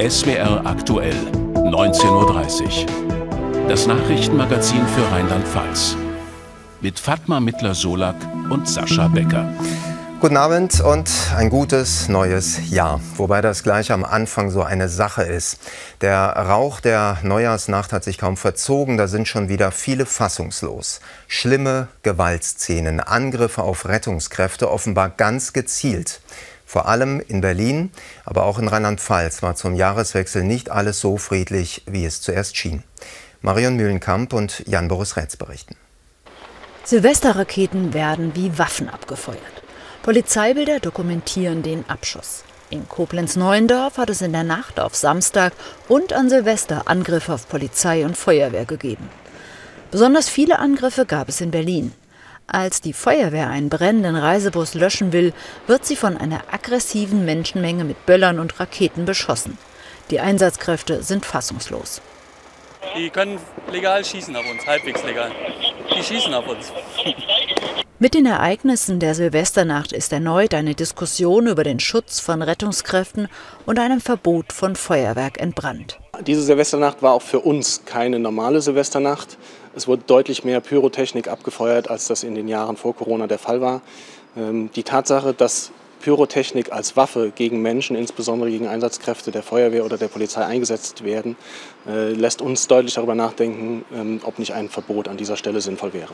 SWR aktuell, 19.30 Uhr. Das Nachrichtenmagazin für Rheinland-Pfalz. Mit Fatma Mittler-Solak und Sascha Becker. Guten Abend und ein gutes neues Jahr. Wobei das gleich am Anfang so eine Sache ist. Der Rauch der Neujahrsnacht hat sich kaum verzogen, da sind schon wieder viele fassungslos. Schlimme Gewaltszenen, Angriffe auf Rettungskräfte, offenbar ganz gezielt. Vor allem in Berlin, aber auch in Rheinland-Pfalz war zum Jahreswechsel nicht alles so friedlich, wie es zuerst schien. Marion Mühlenkamp und Jan-Boris Rätz berichten. Silvesterraketen werden wie Waffen abgefeuert. Polizeibilder dokumentieren den Abschuss. In Koblenz-Neuendorf hat es in der Nacht auf Samstag und an Silvester Angriffe auf Polizei und Feuerwehr gegeben. Besonders viele Angriffe gab es in Berlin. Als die Feuerwehr einen brennenden Reisebus löschen will, wird sie von einer aggressiven Menschenmenge mit Böllern und Raketen beschossen. Die Einsatzkräfte sind fassungslos. Die können legal schießen auf uns, halbwegs legal. Die schießen auf uns. Mit den Ereignissen der Silvesternacht ist erneut eine Diskussion über den Schutz von Rettungskräften und einem Verbot von Feuerwerk entbrannt. Diese Silvesternacht war auch für uns keine normale Silvesternacht. Es wurde deutlich mehr Pyrotechnik abgefeuert, als das in den Jahren vor Corona der Fall war. Ähm, die Tatsache, dass Pyrotechnik als Waffe gegen Menschen, insbesondere gegen Einsatzkräfte der Feuerwehr oder der Polizei eingesetzt werden, äh, lässt uns deutlich darüber nachdenken, ähm, ob nicht ein Verbot an dieser Stelle sinnvoll wäre.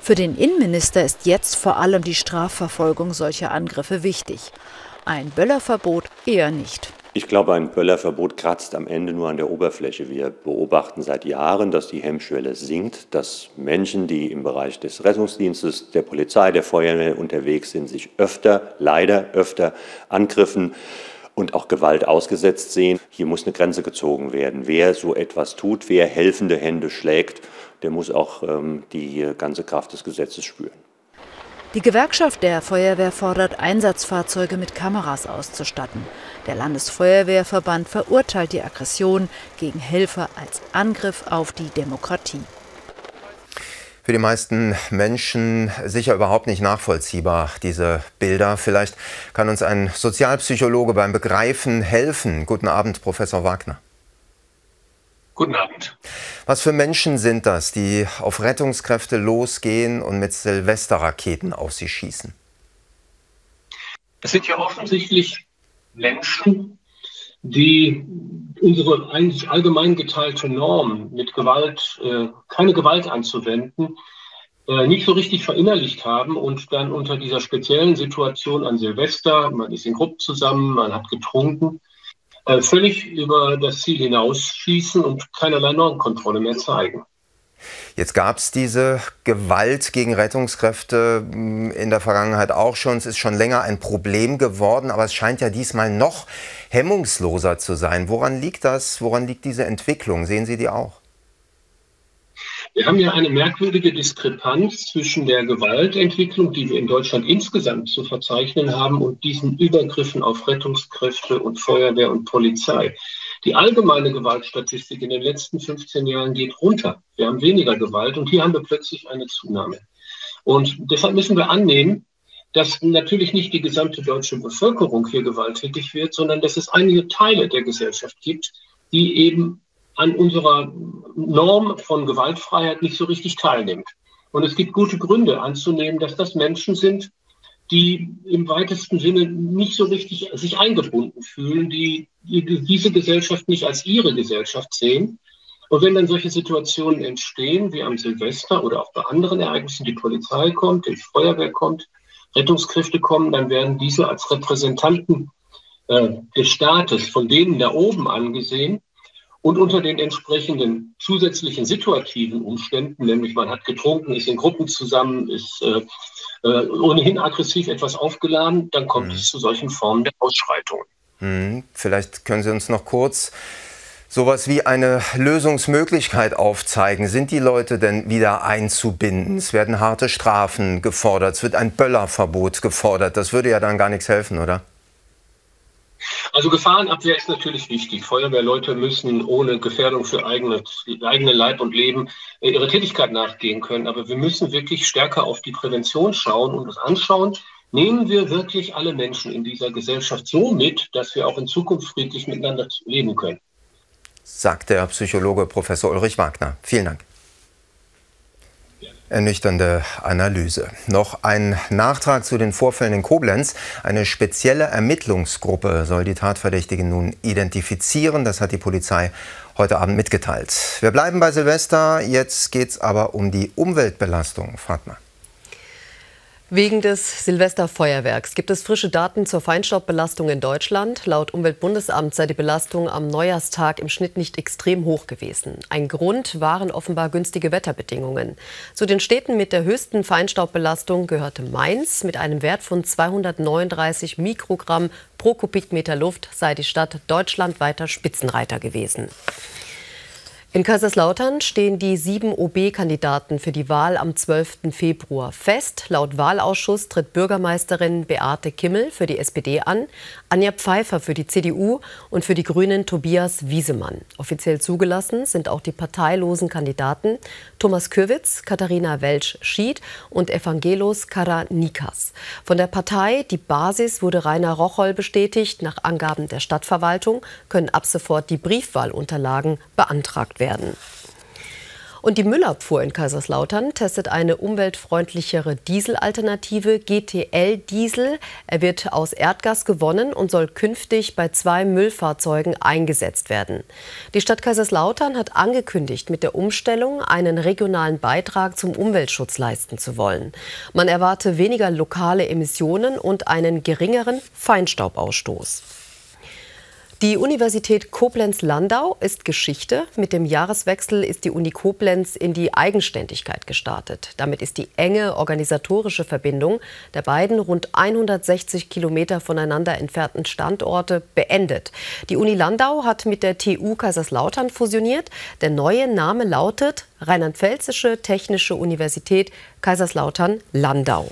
Für den Innenminister ist jetzt vor allem die Strafverfolgung solcher Angriffe wichtig. Ein Böllerverbot eher nicht. Ich glaube, ein Böllerverbot kratzt am Ende nur an der Oberfläche. Wir beobachten seit Jahren, dass die Hemmschwelle sinkt, dass Menschen, die im Bereich des Rettungsdienstes, der Polizei, der Feuerwehr unterwegs sind, sich öfter, leider öfter Angriffen und auch Gewalt ausgesetzt sehen. Hier muss eine Grenze gezogen werden. Wer so etwas tut, wer helfende Hände schlägt, der muss auch ähm, die ganze Kraft des Gesetzes spüren. Die Gewerkschaft der Feuerwehr fordert, Einsatzfahrzeuge mit Kameras auszustatten. Der Landesfeuerwehrverband verurteilt die Aggression gegen Helfer als Angriff auf die Demokratie. Für die meisten Menschen sicher überhaupt nicht nachvollziehbar, diese Bilder. Vielleicht kann uns ein Sozialpsychologe beim Begreifen helfen. Guten Abend, Professor Wagner. Guten Abend. Was für Menschen sind das, die auf Rettungskräfte losgehen und mit Silvesterraketen auf sie schießen? Es sind ja offensichtlich Menschen, die unsere eigentlich allgemein geteilte Norm, mit Gewalt, äh, keine Gewalt anzuwenden, äh, nicht so richtig verinnerlicht haben und dann unter dieser speziellen Situation an Silvester, man ist in Gruppen zusammen, man hat getrunken, äh, völlig über das Ziel hinausschießen und keinerlei Normkontrolle mehr zeigen. Jetzt gab es diese Gewalt gegen Rettungskräfte hm, in der Vergangenheit auch schon. Es ist schon länger ein Problem geworden, aber es scheint ja diesmal noch hemmungsloser zu sein. Woran liegt das? Woran liegt diese Entwicklung? Sehen Sie die auch? Wir haben ja eine merkwürdige Diskrepanz zwischen der Gewaltentwicklung, die wir in Deutschland insgesamt zu verzeichnen haben, und diesen Übergriffen auf Rettungskräfte und Feuerwehr und Polizei. Die allgemeine Gewaltstatistik in den letzten 15 Jahren geht runter. Wir haben weniger Gewalt und hier haben wir plötzlich eine Zunahme. Und deshalb müssen wir annehmen, dass natürlich nicht die gesamte deutsche Bevölkerung hier gewalttätig wird, sondern dass es einige Teile der Gesellschaft gibt, die eben an unserer Norm von Gewaltfreiheit nicht so richtig teilnimmt. Und es gibt gute Gründe anzunehmen, dass das Menschen sind, die im weitesten Sinne nicht so richtig sich eingebunden fühlen, die, die diese Gesellschaft nicht als ihre Gesellschaft sehen. Und wenn dann solche Situationen entstehen, wie am Silvester oder auch bei anderen Ereignissen, die Polizei kommt, die Feuerwehr kommt, Rettungskräfte kommen, dann werden diese als Repräsentanten äh, des Staates von denen da oben angesehen und unter den entsprechenden zusätzlichen situativen Umständen, nämlich man hat getrunken, ist in Gruppen zusammen, ist äh, äh, ohnehin aggressiv etwas aufgeladen, dann kommt mhm. es zu solchen Formen der Ausschreitungen. Mhm. Vielleicht können Sie uns noch kurz sowas wie eine Lösungsmöglichkeit aufzeigen. Sind die Leute denn wieder einzubinden? Es werden harte Strafen gefordert, es wird ein Böllerverbot gefordert. Das würde ja dann gar nichts helfen, oder? Also Gefahrenabwehr ist natürlich wichtig. Feuerwehrleute müssen ohne Gefährdung für eigene, eigene Leib und Leben ihre Tätigkeit nachgehen können. Aber wir müssen wirklich stärker auf die Prävention schauen und uns anschauen, Nehmen wir wirklich alle Menschen in dieser Gesellschaft so mit, dass wir auch in Zukunft friedlich miteinander leben können? Sagt der Psychologe Professor Ulrich Wagner. Vielen Dank. Ernüchternde Analyse. Noch ein Nachtrag zu den Vorfällen in Koblenz. Eine spezielle Ermittlungsgruppe soll die Tatverdächtigen nun identifizieren. Das hat die Polizei heute Abend mitgeteilt. Wir bleiben bei Silvester. Jetzt geht es aber um die Umweltbelastung. Fatma. Wegen des Silvesterfeuerwerks gibt es frische Daten zur Feinstaubbelastung in Deutschland. Laut Umweltbundesamt sei die Belastung am Neujahrstag im Schnitt nicht extrem hoch gewesen. Ein Grund waren offenbar günstige Wetterbedingungen. Zu den Städten mit der höchsten Feinstaubbelastung gehörte Mainz. Mit einem Wert von 239 Mikrogramm pro Kubikmeter Luft sei die Stadt deutschlandweiter Spitzenreiter gewesen. In Kaiserslautern stehen die sieben OB-Kandidaten für die Wahl am 12. Februar fest. Laut Wahlausschuss tritt Bürgermeisterin Beate Kimmel für die SPD an, Anja Pfeiffer für die CDU und für die Grünen Tobias Wiesemann. Offiziell zugelassen sind auch die parteilosen Kandidaten Thomas Kürwitz, Katharina Welsch-Schied und Evangelos Karanikas. Von der Partei Die Basis wurde Rainer Rocholl bestätigt. Nach Angaben der Stadtverwaltung können ab sofort die Briefwahlunterlagen beantragt werden. Und die Müllabfuhr in Kaiserslautern testet eine umweltfreundlichere Dieselalternative, GTL-Diesel. Er wird aus Erdgas gewonnen und soll künftig bei zwei Müllfahrzeugen eingesetzt werden. Die Stadt Kaiserslautern hat angekündigt, mit der Umstellung einen regionalen Beitrag zum Umweltschutz leisten zu wollen. Man erwarte weniger lokale Emissionen und einen geringeren Feinstaubausstoß. Die Universität Koblenz-Landau ist Geschichte. Mit dem Jahreswechsel ist die Uni Koblenz in die Eigenständigkeit gestartet. Damit ist die enge organisatorische Verbindung der beiden rund 160 Kilometer voneinander entfernten Standorte beendet. Die Uni Landau hat mit der TU Kaiserslautern fusioniert. Der neue Name lautet Rheinland-Pfälzische Technische Universität Kaiserslautern-Landau.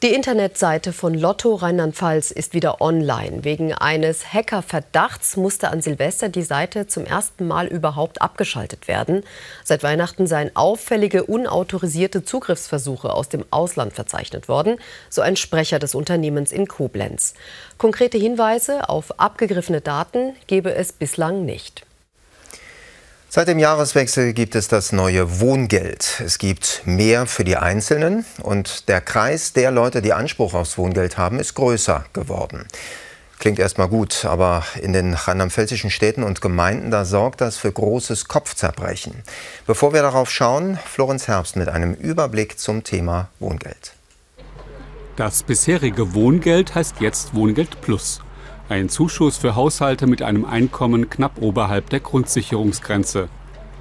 Die Internetseite von Lotto Rheinland-Pfalz ist wieder online. Wegen eines Hackerverdachts musste an Silvester die Seite zum ersten Mal überhaupt abgeschaltet werden. Seit Weihnachten seien auffällige unautorisierte Zugriffsversuche aus dem Ausland verzeichnet worden, so ein Sprecher des Unternehmens in Koblenz. Konkrete Hinweise auf abgegriffene Daten gebe es bislang nicht. Seit dem Jahreswechsel gibt es das neue Wohngeld. Es gibt mehr für die Einzelnen und der Kreis der Leute, die Anspruch aufs Wohngeld haben, ist größer geworden. Klingt erstmal gut, aber in den rheinland-pfälzischen Städten und Gemeinden, da sorgt das für großes Kopfzerbrechen. Bevor wir darauf schauen, Florenz Herbst mit einem Überblick zum Thema Wohngeld. Das bisherige Wohngeld heißt jetzt Wohngeld Plus. Ein Zuschuss für Haushalte mit einem Einkommen knapp oberhalb der Grundsicherungsgrenze.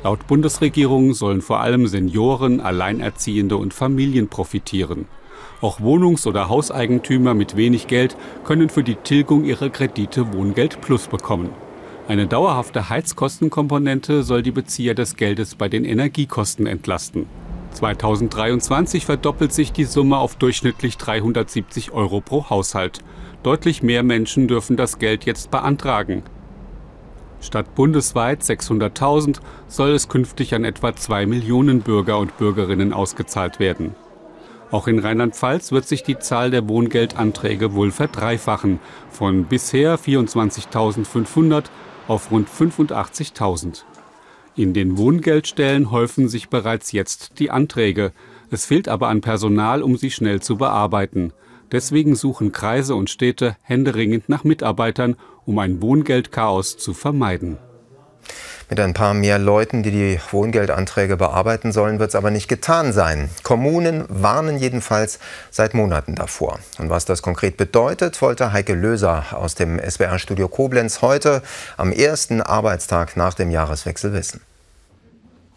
Laut Bundesregierung sollen vor allem Senioren, Alleinerziehende und Familien profitieren. Auch Wohnungs- oder Hauseigentümer mit wenig Geld können für die Tilgung ihrer Kredite Wohngeld Plus bekommen. Eine dauerhafte Heizkostenkomponente soll die Bezieher des Geldes bei den Energiekosten entlasten. 2023 verdoppelt sich die Summe auf durchschnittlich 370 Euro pro Haushalt. Deutlich mehr Menschen dürfen das Geld jetzt beantragen. Statt bundesweit 600.000 soll es künftig an etwa 2 Millionen Bürger und Bürgerinnen ausgezahlt werden. Auch in Rheinland-Pfalz wird sich die Zahl der Wohngeldanträge wohl verdreifachen, von bisher 24.500 auf rund 85.000. In den Wohngeldstellen häufen sich bereits jetzt die Anträge. Es fehlt aber an Personal, um sie schnell zu bearbeiten. Deswegen suchen Kreise und Städte händeringend nach Mitarbeitern, um ein Wohngeldchaos zu vermeiden. Mit ein paar mehr Leuten, die die Wohngeldanträge bearbeiten sollen, wird es aber nicht getan sein. Kommunen warnen jedenfalls seit Monaten davor. Und was das konkret bedeutet, wollte Heike Löser aus dem SWR-Studio Koblenz heute am ersten Arbeitstag nach dem Jahreswechsel wissen.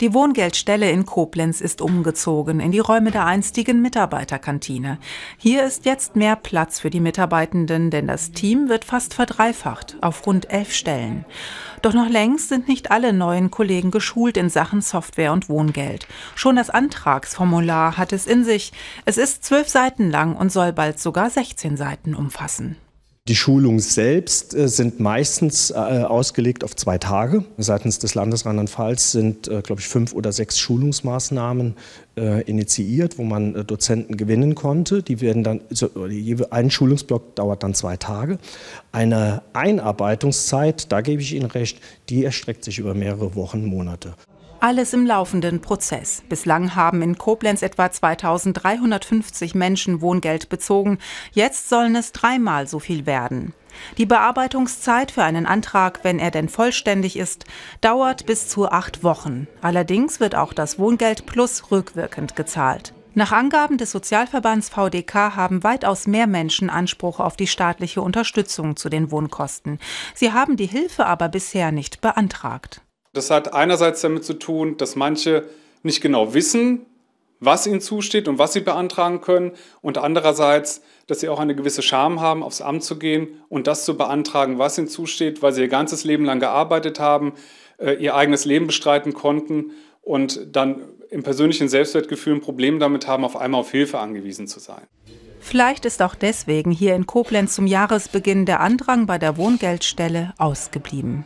Die Wohngeldstelle in Koblenz ist umgezogen in die Räume der einstigen Mitarbeiterkantine. Hier ist jetzt mehr Platz für die Mitarbeitenden, denn das Team wird fast verdreifacht auf rund elf Stellen. Doch noch längst sind nicht alle neuen Kollegen geschult in Sachen Software und Wohngeld. Schon das Antragsformular hat es in sich. Es ist zwölf Seiten lang und soll bald sogar 16 Seiten umfassen. Die Schulungen selbst äh, sind meistens äh, ausgelegt auf zwei Tage. Seitens des Landes Rheinland-Pfalz sind, äh, glaube ich, fünf oder sechs Schulungsmaßnahmen initiiert, wo man Dozenten gewinnen konnte. Die werden dann, ein Schulungsblock dauert dann zwei Tage. Eine Einarbeitungszeit, da gebe ich Ihnen recht, die erstreckt sich über mehrere Wochen, Monate. Alles im laufenden Prozess. Bislang haben in Koblenz etwa 2350 Menschen Wohngeld bezogen. Jetzt sollen es dreimal so viel werden. Die Bearbeitungszeit für einen Antrag, wenn er denn vollständig ist, dauert bis zu acht Wochen. Allerdings wird auch das Wohngeld Plus rückwirkend gezahlt. Nach Angaben des Sozialverbands VDK haben weitaus mehr Menschen Anspruch auf die staatliche Unterstützung zu den Wohnkosten. Sie haben die Hilfe aber bisher nicht beantragt. Das hat einerseits damit zu tun, dass manche nicht genau wissen, was ihnen zusteht und was sie beantragen können und andererseits, dass sie auch eine gewisse Scham haben, aufs Amt zu gehen und das zu beantragen, was ihnen zusteht, weil sie ihr ganzes Leben lang gearbeitet haben, äh, ihr eigenes Leben bestreiten konnten und dann im persönlichen Selbstwertgefühl ein Problem damit haben, auf einmal auf Hilfe angewiesen zu sein. Vielleicht ist auch deswegen hier in Koblenz zum Jahresbeginn der Andrang bei der Wohngeldstelle ausgeblieben.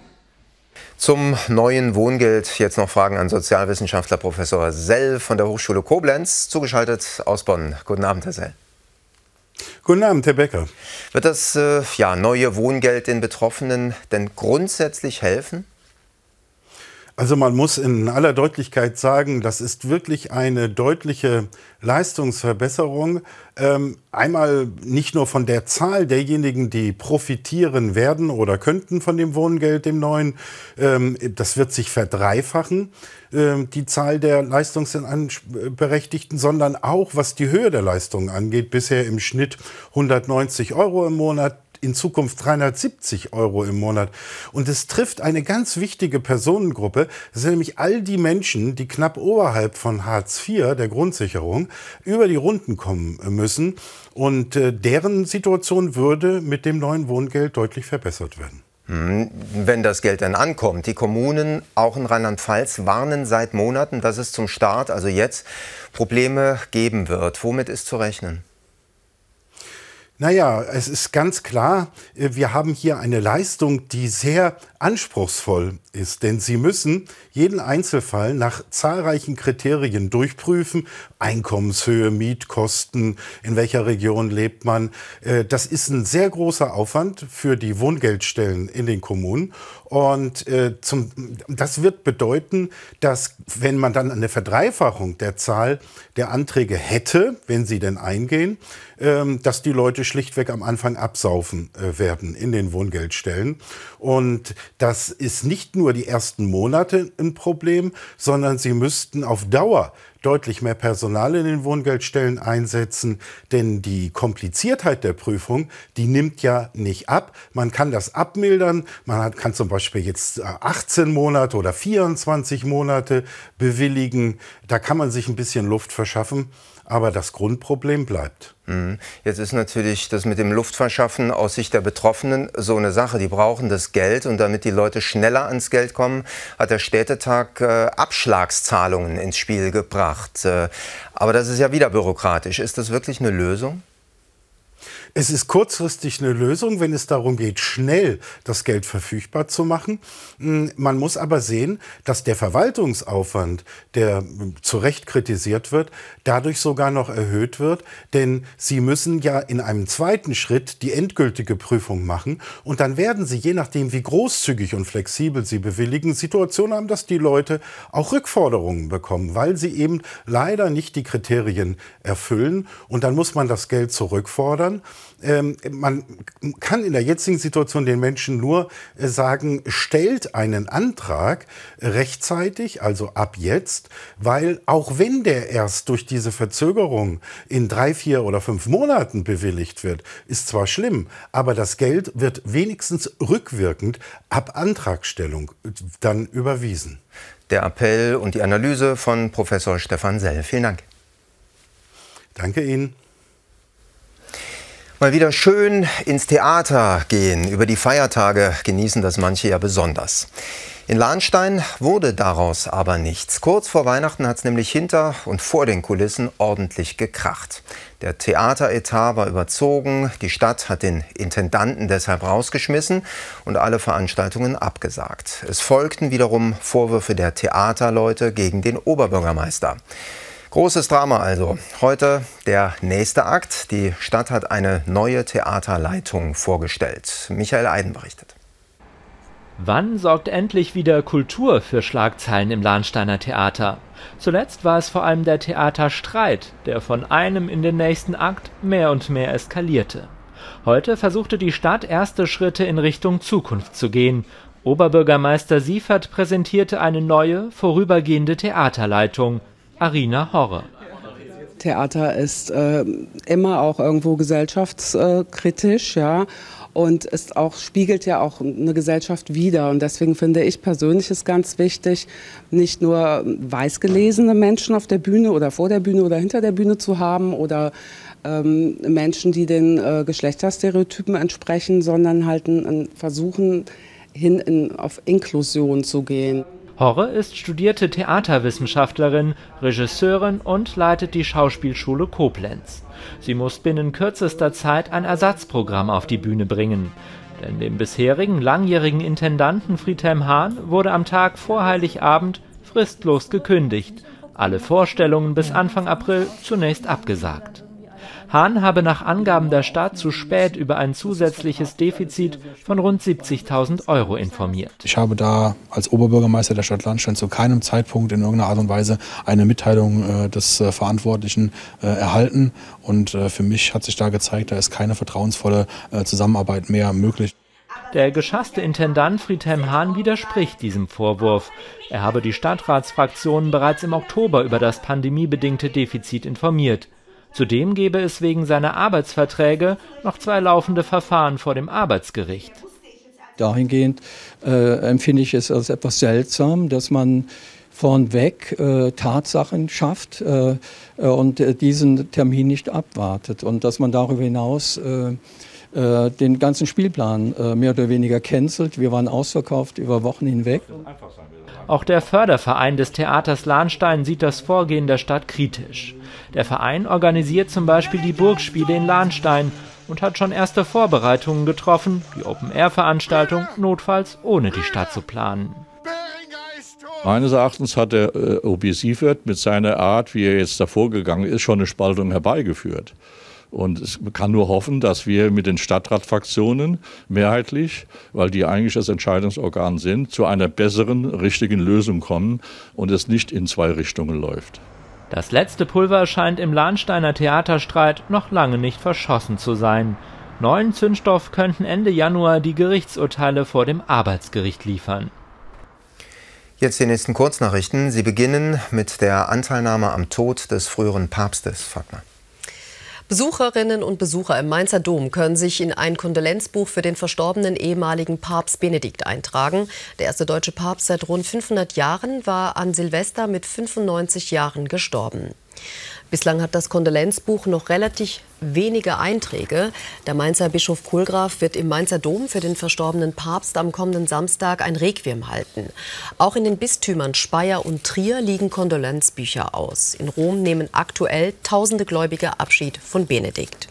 Zum neuen Wohngeld jetzt noch Fragen an Sozialwissenschaftler Professor Sell von der Hochschule Koblenz, zugeschaltet aus Bonn. Guten Abend, Herr Sell. Guten Abend, Herr Becker. Wird das äh, ja, neue Wohngeld den Betroffenen denn grundsätzlich helfen? Also man muss in aller Deutlichkeit sagen, das ist wirklich eine deutliche Leistungsverbesserung. Ähm, einmal nicht nur von der Zahl derjenigen, die profitieren werden oder könnten von dem Wohngeld, dem neuen. Ähm, das wird sich verdreifachen, ähm, die Zahl der Leistungsberechtigten, sondern auch was die Höhe der Leistungen angeht. Bisher im Schnitt 190 Euro im Monat in Zukunft 370 Euro im Monat. Und es trifft eine ganz wichtige Personengruppe. Das sind nämlich all die Menschen, die knapp oberhalb von Hartz IV, der Grundsicherung, über die Runden kommen müssen. Und äh, deren Situation würde mit dem neuen Wohngeld deutlich verbessert werden. Hm, wenn das Geld dann ankommt. Die Kommunen, auch in Rheinland-Pfalz, warnen seit Monaten, dass es zum Start, also jetzt, Probleme geben wird. Womit ist zu rechnen? Naja, es ist ganz klar, äh, wir haben hier eine Leistung, die sehr anspruchsvoll ist, denn Sie müssen jeden Einzelfall nach zahlreichen Kriterien durchprüfen. Einkommenshöhe, Mietkosten, in welcher Region lebt man. Äh, das ist ein sehr großer Aufwand für die Wohngeldstellen in den Kommunen. Und äh, zum, das wird bedeuten, dass wenn man dann eine Verdreifachung der Zahl der Anträge hätte, wenn sie denn eingehen, ähm, dass die Leute schlichtweg am Anfang absaufen äh, werden in den Wohngeldstellen. Und das ist nicht nur die ersten Monate ein Problem, sondern sie müssten auf Dauer deutlich mehr Personal in den Wohngeldstellen einsetzen, denn die Kompliziertheit der Prüfung, die nimmt ja nicht ab. Man kann das abmildern. Man kann zum Beispiel jetzt 18 äh, Monate oder 24 Monate bewilligen. Da kann man sich ein bisschen Luft verschaffen. Aber das Grundproblem bleibt. Mhm. Jetzt ist natürlich das mit dem Luftverschaffen aus Sicht der Betroffenen so eine Sache. Die brauchen das Geld und damit die Leute schneller ans Geld kommen, hat der Städtetag äh, Abschlagszahlungen ins Spiel gebracht. Äh, aber das ist ja wieder bürokratisch. Ist das wirklich eine Lösung? Es ist kurzfristig eine Lösung, wenn es darum geht, schnell das Geld verfügbar zu machen. Hm, man muss aber sehen, dass der Verwaltungsaufwand, der hm, zu Recht kritisiert wird, dadurch sogar noch erhöht wird. Denn Sie müssen ja in einem zweiten Schritt die endgültige Prüfung machen. Und dann werden Sie, je nachdem, wie großzügig und flexibel Sie bewilligen, Situationen haben, dass die Leute auch Rückforderungen bekommen, weil sie eben leider nicht die Kriterien erfüllen. Und dann muss man das Geld zurückfordern ähm, man kann in der jetzigen Situation den Menschen nur äh, sagen, stellt einen Antrag rechtzeitig, also ab jetzt, weil auch wenn der erst durch diese Verzögerung in drei, vier oder fünf Monaten bewilligt wird, ist zwar schlimm, aber das Geld wird wenigstens rückwirkend ab Antragstellung dann überwiesen. Der Appell und die Analyse von Professor Stefan Sell. Vielen Dank. Danke Ihnen. Mal wieder schön ins Theater gehen. Über die Feiertage genießen das manche ja besonders. In Lahnstein wurde daraus aber nichts. Kurz vor Weihnachten hat es nämlich hinter und vor den Kulissen ordentlich gekracht. Der Theateretat war überzogen, die Stadt hat den Intendanten deshalb rausgeschmissen und alle Veranstaltungen abgesagt. Es folgten wiederum Vorwürfe der Theaterleute gegen den Oberbürgermeister. Großes Drama also. Heute der nächste Akt. Die Stadt hat eine neue Theaterleitung vorgestellt. Michael Eiden berichtet. Wann sorgt endlich wieder Kultur für Schlagzeilen im Lahnsteiner Theater? Zuletzt war es vor allem der Theaterstreit, der von einem in den nächsten Akt mehr und mehr eskalierte. Heute versuchte die Stadt erste Schritte in Richtung Zukunft zu gehen. Oberbürgermeister Siefert präsentierte eine neue, vorübergehende Theaterleitung. Arina Horre. Theater ist äh, immer auch irgendwo gesellschaftskritisch, ja und es auch spiegelt ja auch eine Gesellschaft wider. Und deswegen finde ich persönlich es ganz wichtig, nicht nur weiß gelesene Menschen auf der Bühne oder vor der Bühne oder hinter der Bühne zu haben oder ähm, Menschen, die den äh, Geschlechterstereotypen entsprechen, sondern halt ein, ein versuchen, hin in, auf Inklusion zu gehen. Horre ist studierte Theaterwissenschaftlerin, Regisseurin und leitet die Schauspielschule Koblenz. Sie muss binnen kürzester Zeit ein Ersatzprogramm auf die Bühne bringen. Denn dem bisherigen langjährigen Intendanten Friedhelm Hahn wurde am Tag vor Heiligabend fristlos gekündigt, alle Vorstellungen bis Anfang April zunächst abgesagt. Hahn habe nach Angaben der Stadt zu spät über ein zusätzliches Defizit von rund 70.000 Euro informiert. Ich habe da als Oberbürgermeister der Stadt Landstein zu keinem Zeitpunkt in irgendeiner Art und Weise eine Mitteilung äh, des äh, Verantwortlichen äh, erhalten. Und äh, für mich hat sich da gezeigt, da ist keine vertrauensvolle äh, Zusammenarbeit mehr möglich. Der geschasste Intendant Friedhelm Hahn widerspricht diesem Vorwurf. Er habe die Stadtratsfraktionen bereits im Oktober über das pandemiebedingte Defizit informiert. Zudem gebe es wegen seiner Arbeitsverträge noch zwei laufende Verfahren vor dem Arbeitsgericht. Dahingehend äh, empfinde ich es als etwas seltsam, dass man vornweg äh, Tatsachen schafft äh, äh und äh, diesen Termin nicht abwartet und dass man darüber hinaus äh, den ganzen Spielplan mehr oder weniger cancelt. Wir waren ausverkauft über Wochen hinweg. Auch der Förderverein des Theaters Lahnstein sieht das Vorgehen der Stadt kritisch. Der Verein organisiert zum Beispiel die Burgspiele in Lahnstein und hat schon erste Vorbereitungen getroffen, die Open-Air-Veranstaltung notfalls ohne die Stadt zu planen. Meines Erachtens hat der äh, OB Sievert mit seiner Art, wie er jetzt davor gegangen ist, schon eine Spaltung herbeigeführt. Und es kann nur hoffen, dass wir mit den Stadtratfraktionen mehrheitlich, weil die eigentlich das Entscheidungsorgan sind, zu einer besseren, richtigen Lösung kommen und es nicht in zwei Richtungen läuft. Das letzte Pulver scheint im Lahnsteiner Theaterstreit noch lange nicht verschossen zu sein. Neuen Zündstoff könnten Ende Januar die Gerichtsurteile vor dem Arbeitsgericht liefern. Jetzt die nächsten Kurznachrichten. Sie beginnen mit der Anteilnahme am Tod des früheren Papstes, Fatma. Besucherinnen und Besucher im Mainzer Dom können sich in ein Kondolenzbuch für den verstorbenen ehemaligen Papst Benedikt eintragen. Der erste deutsche Papst seit rund 500 Jahren war an Silvester mit 95 Jahren gestorben. Bislang hat das Kondolenzbuch noch relativ wenige Einträge. Der Mainzer Bischof Kohlgraf wird im Mainzer Dom für den verstorbenen Papst am kommenden Samstag ein Requiem halten. Auch in den Bistümern Speyer und Trier liegen Kondolenzbücher aus. In Rom nehmen aktuell tausende Gläubige Abschied von Benedikt.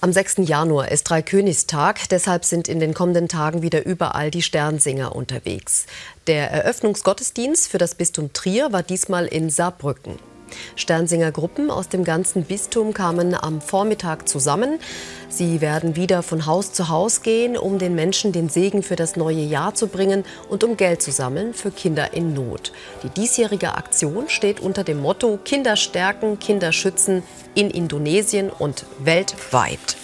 Am 6. Januar ist Dreikönigstag, deshalb sind in den kommenden Tagen wieder überall die Sternsinger unterwegs. Der Eröffnungsgottesdienst für das Bistum Trier war diesmal in Saarbrücken. Sternsinger Gruppen aus dem ganzen Bistum kamen am Vormittag zusammen. Sie werden wieder von Haus zu Haus gehen, um den Menschen den Segen für das neue Jahr zu bringen und um Geld zu sammeln für Kinder in Not. Die diesjährige Aktion steht unter dem Motto Kinder stärken, Kinder schützen in Indonesien und weltweit.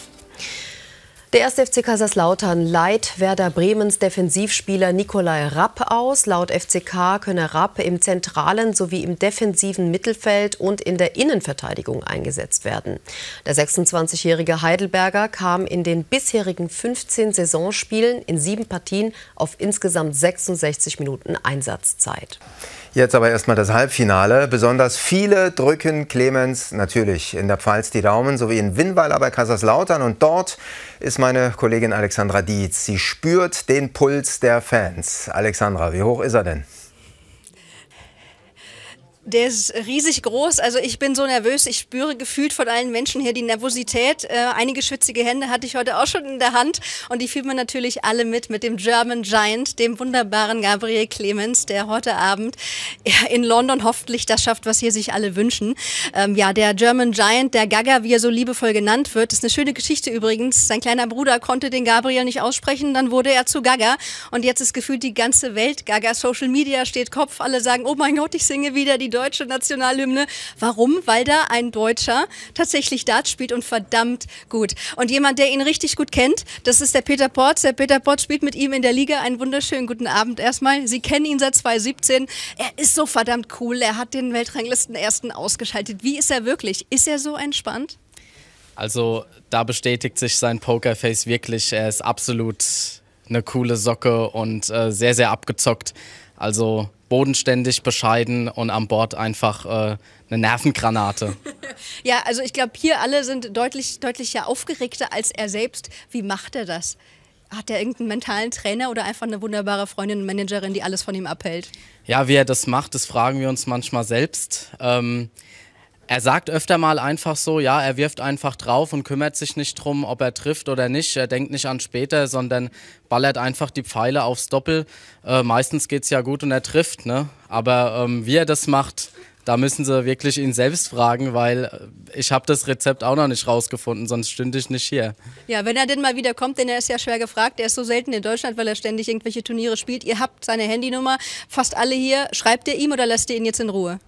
Der 1. FC Kaiserslautern leiht Werder Bremens Defensivspieler Nikolai Rapp aus. Laut FCK könne Rapp im zentralen sowie im defensiven Mittelfeld und in der Innenverteidigung eingesetzt werden. Der 26-jährige Heidelberger kam in den bisherigen 15 Saisonspielen in sieben Partien auf insgesamt 66 Minuten Einsatzzeit. Jetzt aber erstmal das Halbfinale. Besonders viele drücken Clemens natürlich in der Pfalz die Daumen, sowie in Winnweiler bei Kaiserslautern. Und dort ist meine Kollegin Alexandra Dietz. Sie spürt den Puls der Fans. Alexandra, wie hoch ist er denn? Der ist riesig groß. Also ich bin so nervös. Ich spüre gefühlt von allen Menschen hier die Nervosität. Äh, einige schwitzige Hände hatte ich heute auch schon in der Hand. Und die fühlen wir natürlich alle mit, mit dem German Giant, dem wunderbaren Gabriel Clemens, der heute Abend in London hoffentlich das schafft, was hier sich alle wünschen. Ähm, ja, der German Giant, der Gaga, wie er so liebevoll genannt wird, ist eine schöne Geschichte übrigens. Sein kleiner Bruder konnte den Gabriel nicht aussprechen, dann wurde er zu Gaga. Und jetzt ist gefühlt die ganze Welt Gaga. Social Media steht Kopf. Alle sagen, oh mein Gott, ich singe wieder die deutsche Nationalhymne. Warum? Weil da ein Deutscher tatsächlich Dart spielt und verdammt gut. Und jemand, der ihn richtig gut kennt, das ist der Peter Porz. Der Peter Porz spielt mit ihm in der Liga. Einen wunderschönen guten Abend erstmal. Sie kennen ihn seit 2017. Er ist so verdammt cool. Er hat den Weltranglisten ersten ausgeschaltet. Wie ist er wirklich? Ist er so entspannt? Also da bestätigt sich sein Pokerface wirklich. Er ist absolut eine coole Socke und äh, sehr, sehr abgezockt. Also bodenständig, bescheiden und an Bord einfach äh, eine Nervengranate. ja, also ich glaube, hier alle sind deutlich, deutlich ja aufgeregter als er selbst. Wie macht er das? Hat er irgendeinen mentalen Trainer oder einfach eine wunderbare Freundin und Managerin, die alles von ihm abhält? Ja, wie er das macht, das fragen wir uns manchmal selbst. Ähm, er sagt öfter mal einfach so, ja, er wirft einfach drauf und kümmert sich nicht drum, ob er trifft oder nicht. Er denkt nicht an später, sondern ballert einfach die Pfeile aufs Doppel. Äh, meistens geht es ja gut und er trifft, ne? Aber ähm, wie er das macht, da müssen sie wirklich ihn selbst fragen, weil äh, ich habe das Rezept auch noch nicht rausgefunden, sonst stünde ich nicht hier. Ja, wenn er denn mal wieder kommt, denn er ist ja schwer gefragt. Er ist so selten in Deutschland, weil er ständig irgendwelche Turniere spielt. Ihr habt seine Handynummer, fast alle hier. Schreibt ihr ihm oder lasst ihr ihn jetzt in Ruhe?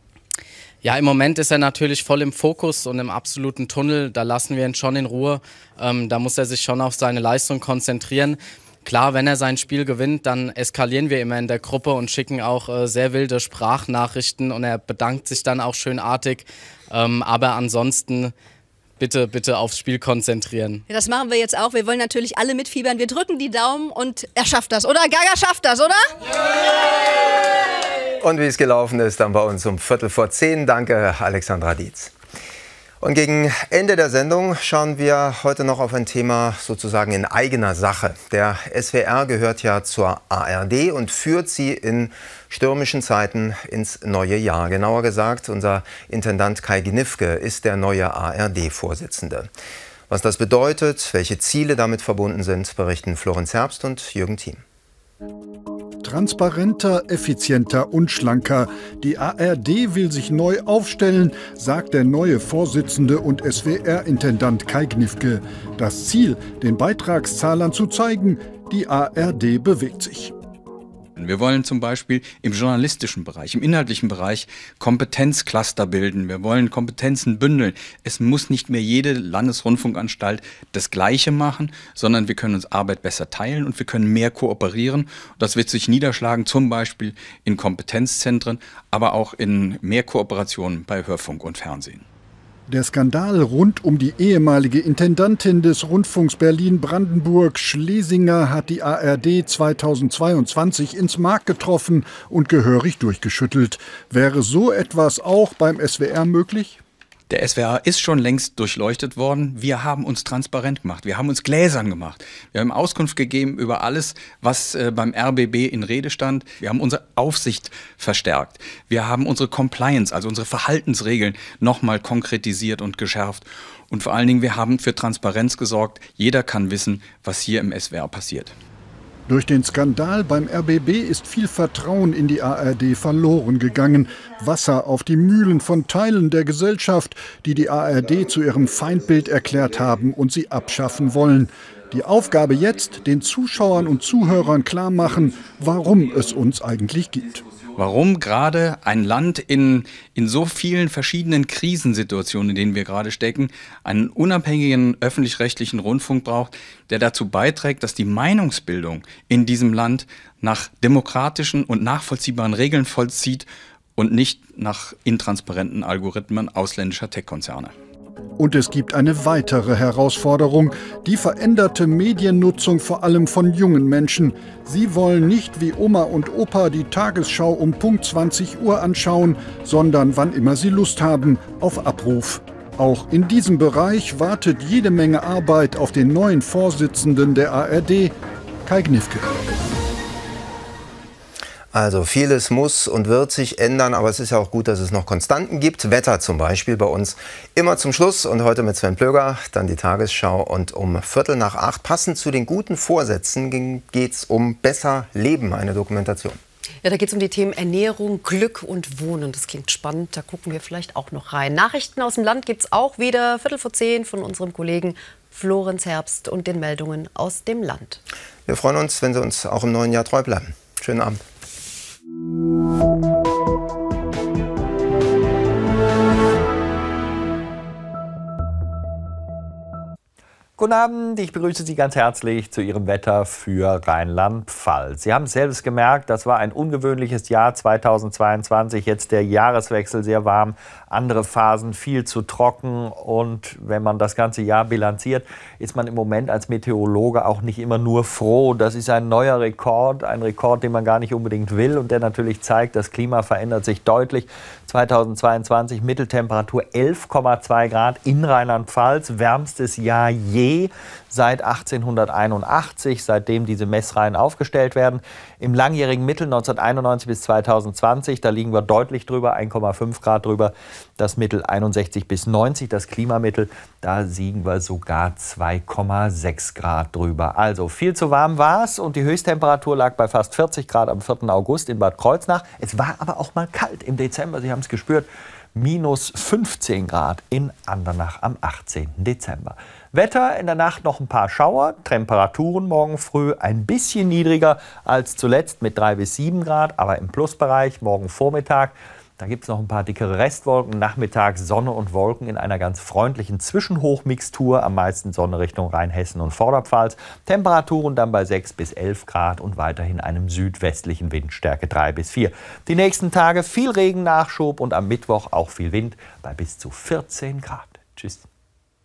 Ja, im Moment ist er natürlich voll im Fokus und im absoluten Tunnel. Da lassen wir ihn schon in Ruhe. Ähm, da muss er sich schon auf seine Leistung konzentrieren. Klar, wenn er sein Spiel gewinnt, dann eskalieren wir immer in der Gruppe und schicken auch äh, sehr wilde Sprachnachrichten und er bedankt sich dann auch schönartig. Ähm, aber ansonsten bitte, bitte aufs Spiel konzentrieren. Ja, das machen wir jetzt auch. Wir wollen natürlich alle mitfiebern. Wir drücken die Daumen und er schafft das, oder? Gaga schafft das, oder? Yeah! Und wie es gelaufen ist, dann bei uns um Viertel vor zehn. Danke, Alexandra Dietz. Und gegen Ende der Sendung schauen wir heute noch auf ein Thema sozusagen in eigener Sache. Der SWR gehört ja zur ARD und führt sie in stürmischen Zeiten ins neue Jahr. Genauer gesagt, unser Intendant Kai Gnifke ist der neue ARD-Vorsitzende. Was das bedeutet, welche Ziele damit verbunden sind, berichten Florenz Herbst und Jürgen Thiem. Transparenter, effizienter und schlanker. Die ARD will sich neu aufstellen, sagt der neue Vorsitzende und SWR-Intendant Kai Gnifke. Das Ziel, den Beitragszahlern zu zeigen, die ARD bewegt sich. Wir wollen zum Beispiel im journalistischen Bereich, im inhaltlichen Bereich Kompetenzcluster bilden. Wir wollen Kompetenzen bündeln. Es muss nicht mehr jede Landesrundfunkanstalt das Gleiche machen, sondern wir können uns Arbeit besser teilen und wir können mehr kooperieren. Das wird sich niederschlagen, zum Beispiel in Kompetenzzentren, aber auch in mehr Kooperation bei Hörfunk und Fernsehen. Der Skandal rund um die ehemalige Intendantin des Rundfunks Berlin-Brandenburg, Schlesinger, hat die ARD 2022 ins Mark getroffen und gehörig durchgeschüttelt. Wäre so etwas auch beim SWR möglich? Der SWR ist schon längst durchleuchtet worden. Wir haben uns transparent gemacht. Wir haben uns gläsern gemacht. Wir haben Auskunft gegeben über alles, was äh, beim RBB in Rede stand. Wir haben unsere Aufsicht verstärkt. Wir haben unsere Compliance, also unsere Verhaltensregeln, nochmal konkretisiert und geschärft. Und vor allen Dingen, wir haben für Transparenz gesorgt. Jeder kann wissen, was hier im SWR passiert. Durch den Skandal beim RBB ist viel Vertrauen in die ARD verloren gegangen. Wasser auf die Mühlen von Teilen der Gesellschaft, die die ARD zu ihrem Feindbild erklärt haben und sie abschaffen wollen. Die Aufgabe jetzt, den Zuschauern und Zuhörern klarmachen, warum es uns eigentlich gibt warum gerade ein Land in, in so vielen verschiedenen Krisensituationen, in denen wir gerade stecken, einen unabhängigen öffentlich-rechtlichen Rundfunk braucht, der dazu beiträgt, dass die Meinungsbildung in diesem Land nach demokratischen und nachvollziehbaren Regeln vollzieht und nicht nach intransparenten Algorithmen ausländischer Tech-Konzerne. Und es gibt eine weitere Herausforderung, die veränderte Mediennutzung vor allem von jungen Menschen. Sie wollen nicht wie Oma und Opa die Tagesschau um Punkt 20 Uhr anschauen, sondern wann immer sie Lust haben, auf Abruf. Auch in diesem Bereich wartet jede Menge Arbeit auf den neuen Vorsitzenden der ARD, Kai Gnifke. Also vieles muss und wird sich ändern, aber es ist ja auch gut, dass es noch Konstanten gibt. Wetter zum Beispiel bei uns immer zum Schluss und heute mit Sven Plöger, dann die Tagesschau und um Viertel nach acht. Passend zu den guten Vorsätzen geht es um besser Leben, eine Dokumentation. Ja, da geht es um die Themen Ernährung, Glück und Wohnen. Das klingt spannend, da gucken wir vielleicht auch noch rein. Nachrichten aus dem Land gibt es auch wieder, Viertel vor zehn von unserem Kollegen Florenz Herbst und den Meldungen aus dem Land. Wir freuen uns, wenn Sie uns auch im neuen Jahr treu bleiben. Schönen Abend. Guten Abend, ich begrüße Sie ganz herzlich zu Ihrem Wetter für Rheinland-Pfalz. Sie haben es selbst gemerkt, das war ein ungewöhnliches Jahr 2022. Jetzt der Jahreswechsel sehr warm, andere Phasen viel zu trocken. Und wenn man das ganze Jahr bilanziert, ist man im Moment als Meteorologe auch nicht immer nur froh. Das ist ein neuer Rekord, ein Rekord, den man gar nicht unbedingt will und der natürlich zeigt, das Klima verändert sich deutlich. 2022 Mitteltemperatur 11,2 Grad in Rheinland-Pfalz, wärmstes Jahr je seit 1881, seitdem diese Messreihen aufgestellt werden. Im langjährigen Mittel 1991 bis 2020, da liegen wir deutlich drüber, 1,5 Grad drüber. Das Mittel 61 bis 90, das Klimamittel, da liegen wir sogar 2,6 Grad drüber. Also viel zu warm war es und die Höchsttemperatur lag bei fast 40 Grad am 4. August in Bad Kreuznach. Es war aber auch mal kalt im Dezember, Sie haben es gespürt minus 15 Grad in Andernach am 18. Dezember. Wetter in der Nacht noch ein paar Schauer, Temperaturen morgen früh ein bisschen niedriger als zuletzt mit 3 bis 7 Grad, aber im Plusbereich morgen Vormittag. Da gibt es noch ein paar dickere Restwolken. Nachmittags Sonne und Wolken in einer ganz freundlichen Zwischenhochmixtur. Am meisten Sonne Richtung Rheinhessen und Vorderpfalz. Temperaturen dann bei 6 bis 11 Grad und weiterhin einem südwestlichen Windstärke 3 bis 4. Die nächsten Tage viel Regennachschub und am Mittwoch auch viel Wind bei bis zu 14 Grad. Tschüss.